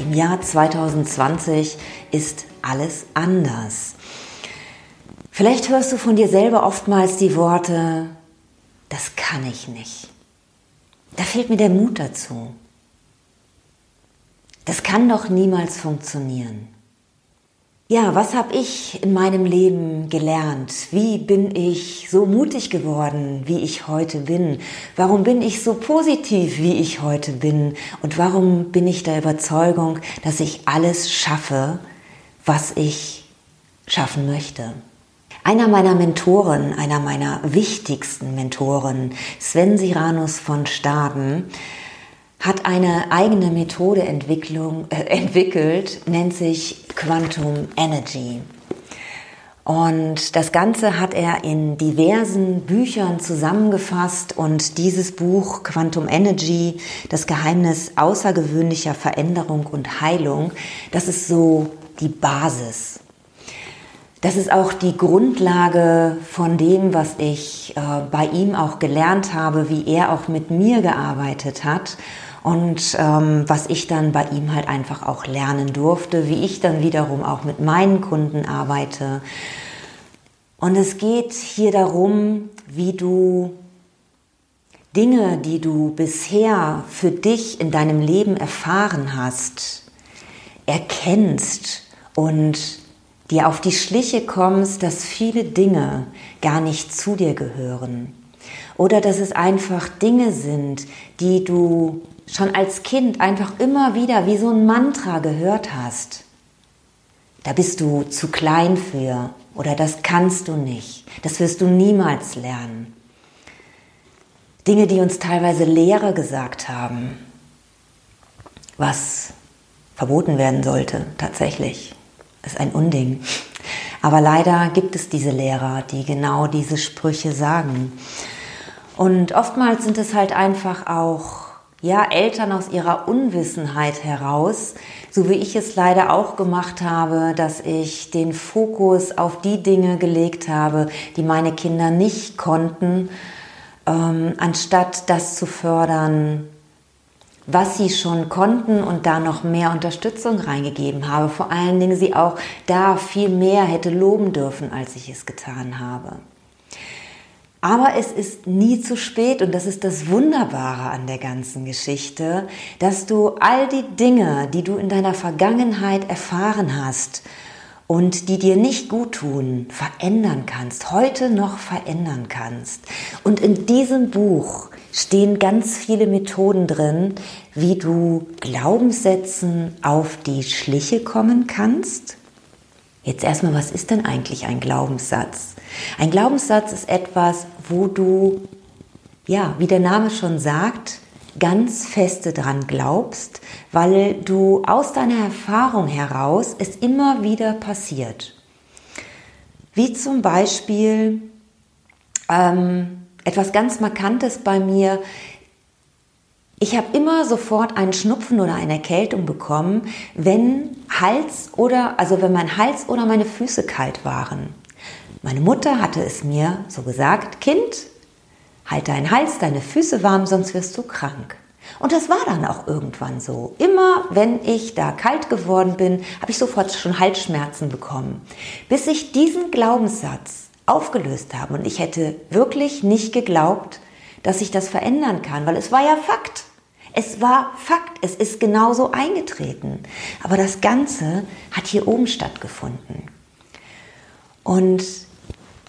Im Jahr 2020 ist alles anders. Vielleicht hörst du von dir selber oftmals die Worte, das kann ich nicht. Da fehlt mir der Mut dazu. Das kann doch niemals funktionieren. Ja, was habe ich in meinem Leben gelernt? Wie bin ich so mutig geworden, wie ich heute bin? Warum bin ich so positiv, wie ich heute bin? Und warum bin ich der Überzeugung, dass ich alles schaffe, was ich schaffen möchte? Einer meiner Mentoren, einer meiner wichtigsten Mentoren, Sven Siranus von Staden, hat eine eigene Methode äh, entwickelt, nennt sich Quantum Energy. Und das Ganze hat er in diversen Büchern zusammengefasst und dieses Buch Quantum Energy, das Geheimnis außergewöhnlicher Veränderung und Heilung, das ist so die Basis. Das ist auch die Grundlage von dem, was ich äh, bei ihm auch gelernt habe, wie er auch mit mir gearbeitet hat und ähm, was ich dann bei ihm halt einfach auch lernen durfte, wie ich dann wiederum auch mit meinen Kunden arbeite. Und es geht hier darum, wie du Dinge, die du bisher für dich in deinem Leben erfahren hast, erkennst und dir auf die Schliche kommst, dass viele Dinge gar nicht zu dir gehören. Oder dass es einfach Dinge sind, die du schon als Kind einfach immer wieder wie so ein Mantra gehört hast. Da bist du zu klein für oder das kannst du nicht. Das wirst du niemals lernen. Dinge, die uns teilweise Lehrer gesagt haben, was verboten werden sollte, tatsächlich, ist ein Unding. Aber leider gibt es diese Lehrer, die genau diese Sprüche sagen. Und oftmals sind es halt einfach auch ja, Eltern aus ihrer Unwissenheit heraus, so wie ich es leider auch gemacht habe, dass ich den Fokus auf die Dinge gelegt habe, die meine Kinder nicht konnten, ähm, anstatt das zu fördern, was sie schon konnten und da noch mehr Unterstützung reingegeben habe. Vor allen Dingen sie auch da viel mehr hätte loben dürfen, als ich es getan habe. Aber es ist nie zu spät und das ist das Wunderbare an der ganzen Geschichte, dass du all die Dinge, die du in deiner Vergangenheit erfahren hast und die dir nicht gut tun, verändern kannst, heute noch verändern kannst. Und in diesem Buch stehen ganz viele Methoden drin, wie du Glaubenssätzen auf die Schliche kommen kannst. Jetzt erstmal, was ist denn eigentlich ein Glaubenssatz? Ein Glaubenssatz ist etwas, wo du, ja, wie der Name schon sagt, ganz feste dran glaubst, weil du aus deiner Erfahrung heraus es immer wieder passiert. Wie zum Beispiel ähm, etwas ganz Markantes bei mir. Ich habe immer sofort einen Schnupfen oder eine Erkältung bekommen, wenn Hals oder also wenn mein Hals oder meine Füße kalt waren. Meine Mutter hatte es mir so gesagt, Kind, halt deinen Hals, deine Füße warm, sonst wirst du krank. Und das war dann auch irgendwann so. Immer wenn ich da kalt geworden bin, habe ich sofort schon Halsschmerzen bekommen. Bis ich diesen Glaubenssatz aufgelöst habe. Und ich hätte wirklich nicht geglaubt, dass ich das verändern kann, weil es war ja Fakt. Es war Fakt, es ist genauso eingetreten. Aber das Ganze hat hier oben stattgefunden. Und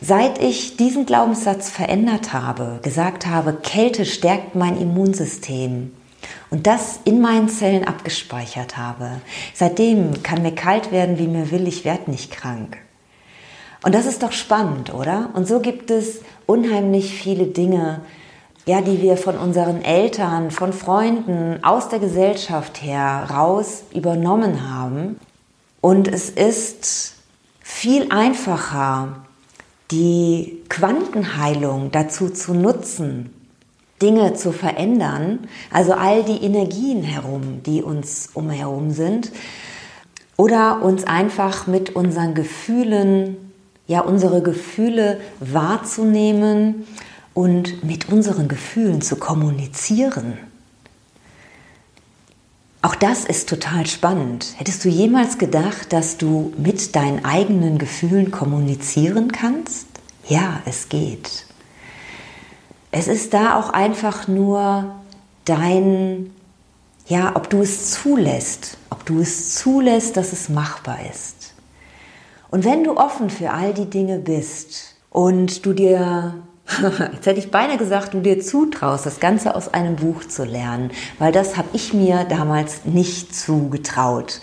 Seit ich diesen Glaubenssatz verändert habe, gesagt habe, Kälte stärkt mein Immunsystem und das in meinen Zellen abgespeichert habe, seitdem kann mir kalt werden, wie mir will, ich werde nicht krank. Und das ist doch spannend, oder? Und so gibt es unheimlich viele Dinge, ja, die wir von unseren Eltern, von Freunden, aus der Gesellschaft her raus übernommen haben. Und es ist viel einfacher, die Quantenheilung dazu zu nutzen, Dinge zu verändern, also all die Energien herum, die uns umherum sind, oder uns einfach mit unseren Gefühlen, ja, unsere Gefühle wahrzunehmen und mit unseren Gefühlen zu kommunizieren. Auch das ist total spannend. Hättest du jemals gedacht, dass du mit deinen eigenen Gefühlen kommunizieren kannst? Ja, es geht. Es ist da auch einfach nur dein, ja, ob du es zulässt, ob du es zulässt, dass es machbar ist. Und wenn du offen für all die Dinge bist und du dir Jetzt hätte ich beinahe gesagt, du dir zutraust, das Ganze aus einem Buch zu lernen, weil das habe ich mir damals nicht zugetraut.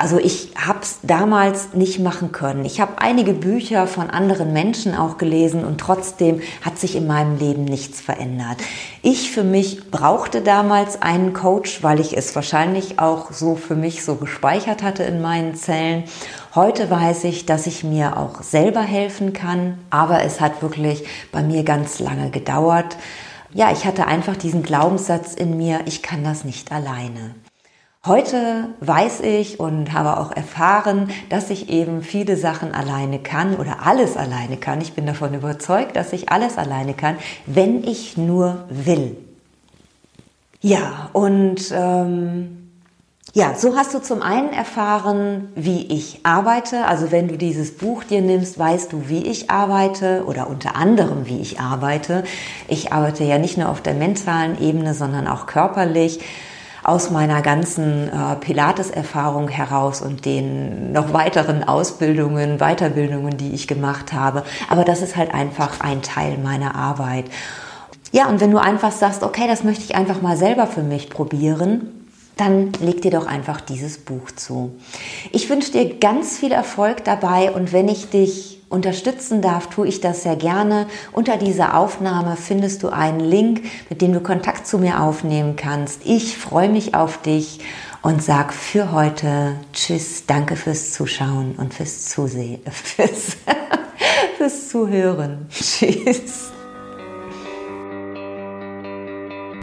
Also ich habe es damals nicht machen können. Ich habe einige Bücher von anderen Menschen auch gelesen und trotzdem hat sich in meinem Leben nichts verändert. Ich für mich brauchte damals einen Coach, weil ich es wahrscheinlich auch so für mich so gespeichert hatte in meinen Zellen. Heute weiß ich, dass ich mir auch selber helfen kann, aber es hat wirklich bei mir ganz lange gedauert. Ja, ich hatte einfach diesen Glaubenssatz in mir, ich kann das nicht alleine. Heute weiß ich und habe auch erfahren, dass ich eben viele Sachen alleine kann oder alles alleine kann. Ich bin davon überzeugt, dass ich alles alleine kann, wenn ich nur will. Ja, und ähm, ja, so hast du zum einen erfahren, wie ich arbeite. Also wenn du dieses Buch dir nimmst, weißt du, wie ich arbeite oder unter anderem, wie ich arbeite. Ich arbeite ja nicht nur auf der mentalen Ebene, sondern auch körperlich aus meiner ganzen äh, Pilates-Erfahrung heraus und den noch weiteren Ausbildungen, Weiterbildungen, die ich gemacht habe. Aber das ist halt einfach ein Teil meiner Arbeit. Ja, und wenn du einfach sagst, okay, das möchte ich einfach mal selber für mich probieren, dann leg dir doch einfach dieses Buch zu. Ich wünsche dir ganz viel Erfolg dabei und wenn ich dich unterstützen darf, tue ich das sehr gerne. Unter dieser Aufnahme findest du einen Link, mit dem du Kontakt zu mir aufnehmen kannst. Ich freue mich auf dich und sag für heute Tschüss, danke fürs Zuschauen und fürs Zusehen, fürs, fürs Zuhören. Tschüss.